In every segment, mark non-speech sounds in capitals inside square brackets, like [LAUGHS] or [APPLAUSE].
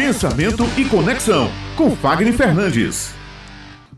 Pensamento e Conexão, com Fagner Fernandes.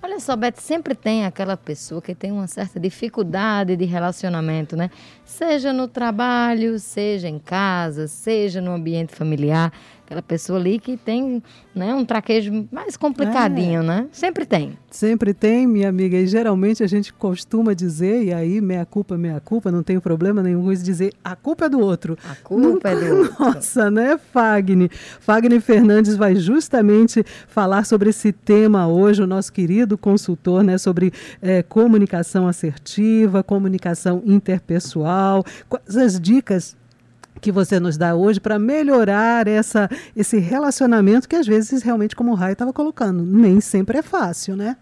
Olha só, Beth, sempre tem aquela pessoa que tem uma certa dificuldade de relacionamento, né? Seja no trabalho, seja em casa, seja no ambiente familiar aquela pessoa ali que tem né, um traquejo mais complicadinho, é. né? Sempre tem. Sempre tem, minha amiga. E geralmente a gente costuma dizer, e aí, meia culpa, meia culpa, não tem problema nenhum com dizer a culpa é do outro. A culpa Nunca, é do outro. [LAUGHS] Nossa, né, Fagner? Fagner Fernandes vai justamente falar sobre esse tema hoje, o nosso querido consultor, né, sobre é, comunicação assertiva, comunicação interpessoal, quais as dicas que você nos dá hoje para melhorar essa, esse relacionamento que às vezes realmente, como o Raio estava colocando, nem sempre é fácil, né?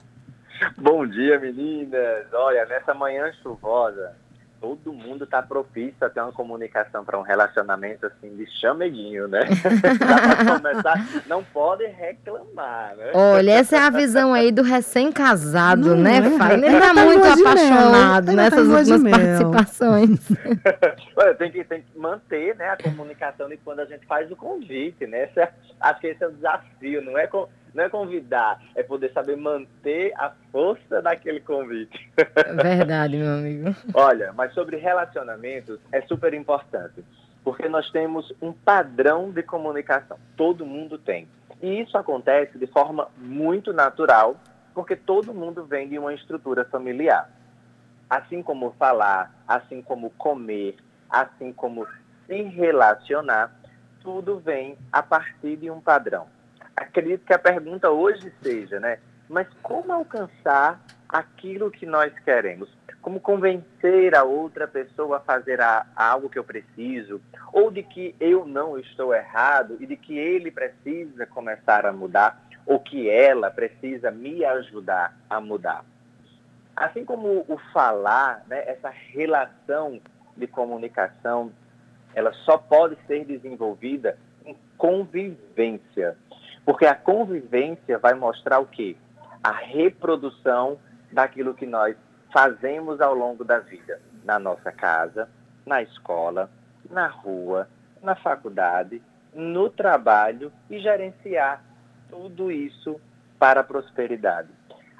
Bom dia, meninas. Olha, nessa manhã chuvosa, todo mundo está propício a ter uma comunicação para um relacionamento assim de chameguinho, né? [LAUGHS] Começar, não pode reclamar, né? Olha, essa é a visão aí do recém-casado, né, é? Fai? Ele está tá muito apaixonado tá nessas tá últimas participações. [LAUGHS] Olha, tem que, tem que manter né, a comunicação de quando a gente faz o convite, né? Esse é, acho que esse é o desafio, não é com não é convidar, é poder saber manter a força daquele convite. Verdade, meu amigo. Olha, mas sobre relacionamentos é super importante, porque nós temos um padrão de comunicação. Todo mundo tem. E isso acontece de forma muito natural, porque todo mundo vem de uma estrutura familiar. Assim como falar, assim como comer, assim como se relacionar, tudo vem a partir de um padrão acredito que a pergunta hoje seja, né? Mas como alcançar aquilo que nós queremos? Como convencer a outra pessoa a fazer a, a algo que eu preciso? Ou de que eu não estou errado e de que ele precisa começar a mudar? Ou que ela precisa me ajudar a mudar? Assim como o falar, né, essa relação de comunicação, ela só pode ser desenvolvida em convivência. Porque a convivência vai mostrar o quê? A reprodução daquilo que nós fazemos ao longo da vida, na nossa casa, na escola, na rua, na faculdade, no trabalho e gerenciar tudo isso para a prosperidade.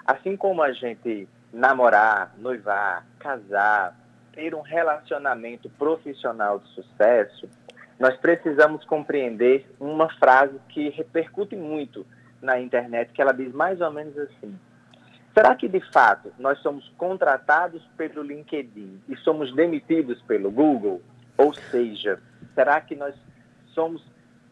Assim como a gente namorar, noivar, casar, ter um relacionamento profissional de sucesso, nós precisamos compreender uma frase que repercute muito na internet, que ela diz mais ou menos assim: Será que de fato nós somos contratados pelo LinkedIn e somos demitidos pelo Google? Ou seja, será que nós somos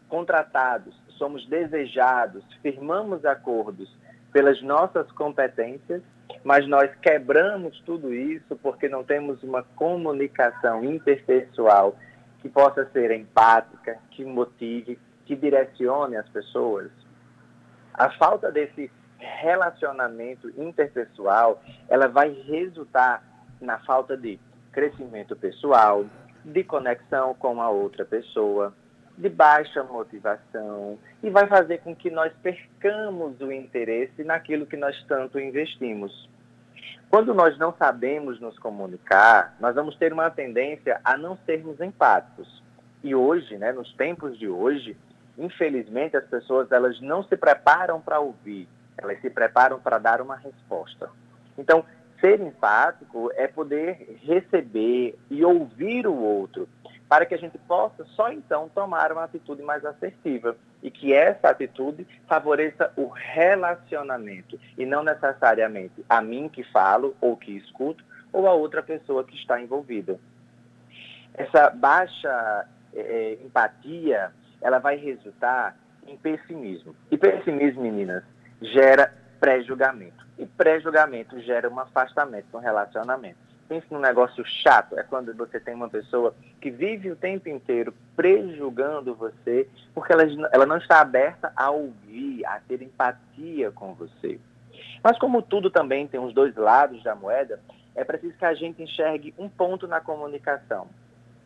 contratados, somos desejados, firmamos acordos pelas nossas competências, mas nós quebramos tudo isso porque não temos uma comunicação interpessoal que possa ser empática, que motive, que direcione as pessoas. A falta desse relacionamento interpessoal, ela vai resultar na falta de crescimento pessoal, de conexão com a outra pessoa, de baixa motivação e vai fazer com que nós percamos o interesse naquilo que nós tanto investimos. Quando nós não sabemos nos comunicar, nós vamos ter uma tendência a não sermos empáticos. E hoje, né, nos tempos de hoje, infelizmente as pessoas elas não se preparam para ouvir, elas se preparam para dar uma resposta. Então, ser empático é poder receber e ouvir o outro, para que a gente possa só então tomar uma atitude mais assertiva e que essa atitude favoreça o relacionamento e não necessariamente a mim que falo ou que escuto ou a outra pessoa que está envolvida. Essa baixa é, empatia, ela vai resultar em pessimismo. E pessimismo, meninas, gera pré-julgamento. E pré-julgamento gera um afastamento no relacionamento pense num negócio chato, é quando você tem uma pessoa que vive o tempo inteiro prejulgando você, porque ela, ela não está aberta a ouvir, a ter empatia com você. Mas como tudo também tem os dois lados da moeda, é preciso que a gente enxergue um ponto na comunicação.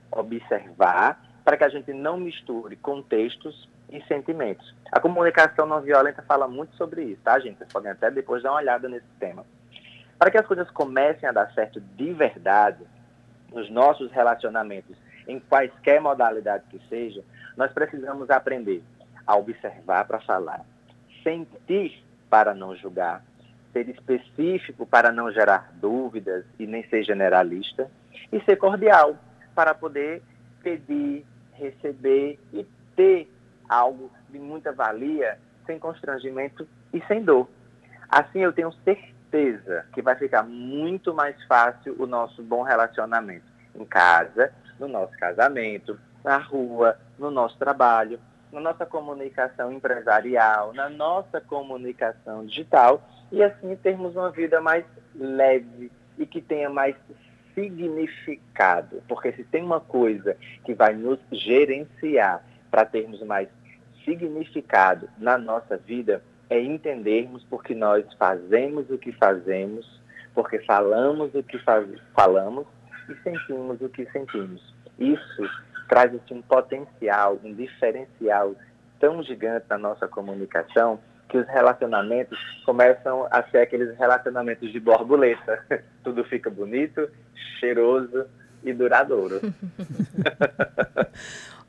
Observar para que a gente não misture contextos e sentimentos. A comunicação não violenta fala muito sobre isso, tá, gente? Vocês podem até depois dar uma olhada nesse tema. Para que as coisas comecem a dar certo de verdade nos nossos relacionamentos, em quaisquer modalidade que seja, nós precisamos aprender a observar para falar, sentir para não julgar, ser específico para não gerar dúvidas e nem ser generalista, e ser cordial para poder pedir, receber e ter algo de muita valia sem constrangimento e sem dor. Assim eu tenho certeza que vai ficar muito mais fácil o nosso bom relacionamento em casa, no nosso casamento, na rua, no nosso trabalho, na nossa comunicação empresarial, na nossa comunicação digital e assim termos uma vida mais leve e que tenha mais significado. Porque se tem uma coisa que vai nos gerenciar para termos mais significado na nossa vida, é entendermos porque nós fazemos o que fazemos, porque falamos o que faz, falamos e sentimos o que sentimos. Isso traz assim, um potencial, um diferencial tão gigante na nossa comunicação que os relacionamentos começam a ser aqueles relacionamentos de borboleta. [LAUGHS] Tudo fica bonito, cheiroso e duradouro. [LAUGHS]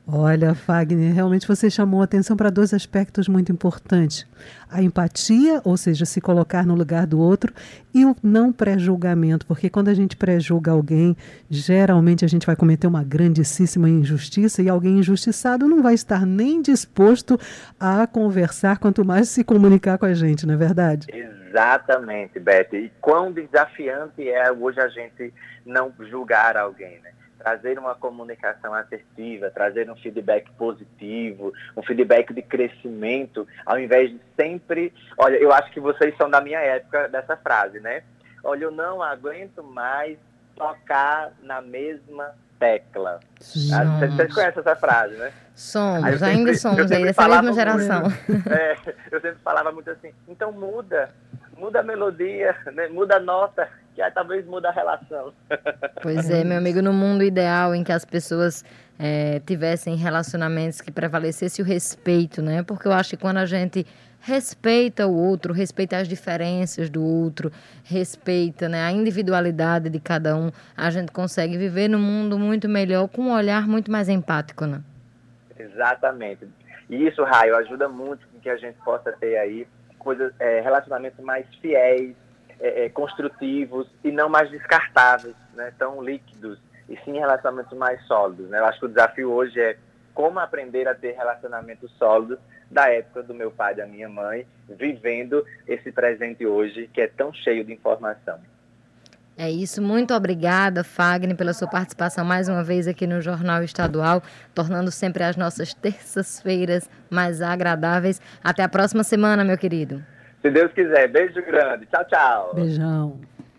Olha, Fagner, realmente você chamou atenção para dois aspectos muito importantes: a empatia, ou seja, se colocar no lugar do outro, e o não pré-julgamento, porque quando a gente pré-julga alguém, geralmente a gente vai cometer uma grandíssima injustiça e alguém injustiçado não vai estar nem disposto a conversar, quanto mais se comunicar com a gente, não é verdade? Exatamente, Beth. E quão desafiante é hoje a gente não julgar alguém, né? Trazer uma comunicação assertiva, trazer um feedback positivo, um feedback de crescimento, ao invés de sempre. Olha, eu acho que vocês são da minha época dessa frase, né? Olha, eu não aguento mais tocar na mesma tecla. Ah, vocês, vocês conhecem essa frase, né? Somos, sempre, ainda somos aí, dessa mesma geração. Muito, [LAUGHS] é, eu sempre falava muito assim, então muda, muda a melodia, né? muda a nota, que aí talvez muda a relação. [LAUGHS] Pois é, meu amigo, no mundo ideal em que as pessoas é, tivessem relacionamentos que prevalecesse o respeito, né? Porque eu acho que quando a gente respeita o outro, respeita as diferenças do outro, respeita né, a individualidade de cada um, a gente consegue viver num mundo muito melhor, com um olhar muito mais empático, né? Exatamente. E isso, Raio, ajuda muito com que a gente possa ter aí coisas, é, relacionamentos mais fiéis, é, construtivos e não mais descartáveis, né, tão líquidos, e sim relacionamentos mais sólidos. Né? Eu acho que o desafio hoje é como aprender a ter relacionamentos sólidos da época do meu pai e da minha mãe, vivendo esse presente hoje que é tão cheio de informação. É isso, muito obrigada, Fagner, pela sua participação mais uma vez aqui no Jornal Estadual, tornando sempre as nossas terças-feiras mais agradáveis. Até a próxima semana, meu querido. Se Deus quiser. Beijo grande. Tchau, tchau. Beijão.